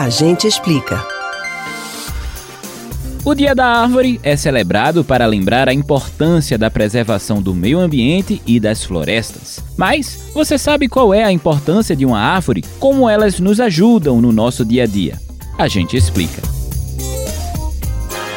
A gente explica. O Dia da Árvore é celebrado para lembrar a importância da preservação do meio ambiente e das florestas. Mas você sabe qual é a importância de uma árvore? Como elas nos ajudam no nosso dia a dia? A gente explica.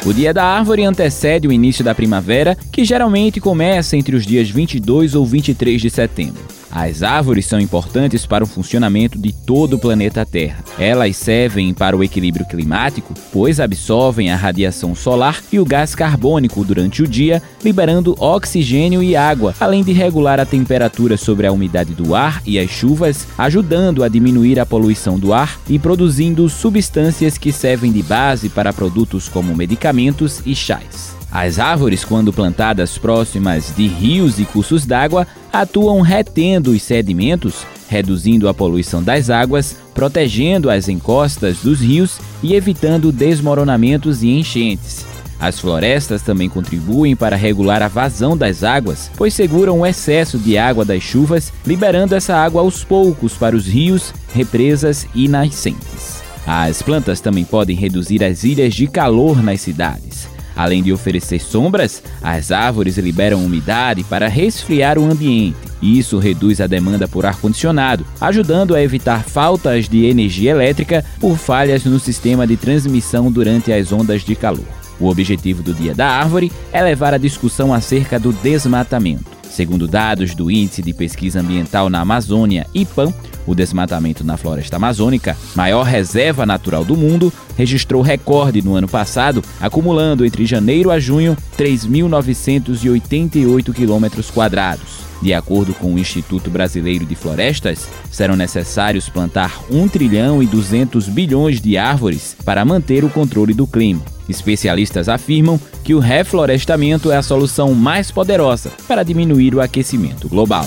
O Dia da Árvore antecede o início da primavera, que geralmente começa entre os dias 22 ou 23 de setembro. As árvores são importantes para o funcionamento de todo o planeta Terra. Elas servem para o equilíbrio climático, pois absorvem a radiação solar e o gás carbônico durante o dia, liberando oxigênio e água, além de regular a temperatura sobre a umidade do ar e as chuvas, ajudando a diminuir a poluição do ar e produzindo substâncias que servem de base para produtos como medicamentos e chás. As árvores, quando plantadas próximas de rios e cursos d'água, atuam retendo os sedimentos, reduzindo a poluição das águas, protegendo as encostas dos rios e evitando desmoronamentos e enchentes. As florestas também contribuem para regular a vazão das águas, pois seguram o excesso de água das chuvas, liberando essa água aos poucos para os rios, represas e nascentes. As plantas também podem reduzir as ilhas de calor nas cidades. Além de oferecer sombras, as árvores liberam umidade para resfriar o ambiente. Isso reduz a demanda por ar-condicionado, ajudando a evitar faltas de energia elétrica por falhas no sistema de transmissão durante as ondas de calor. O objetivo do Dia da Árvore é levar a discussão acerca do desmatamento. Segundo dados do Índice de Pesquisa Ambiental na Amazônia, IPAM, o desmatamento na floresta amazônica, maior reserva natural do mundo, registrou recorde no ano passado, acumulando entre janeiro a junho 3.988 quilômetros quadrados. De acordo com o Instituto Brasileiro de Florestas, serão necessários plantar 1 trilhão e 200 bilhões de árvores para manter o controle do clima. Especialistas afirmam que o reflorestamento é a solução mais poderosa para diminuir o aquecimento global.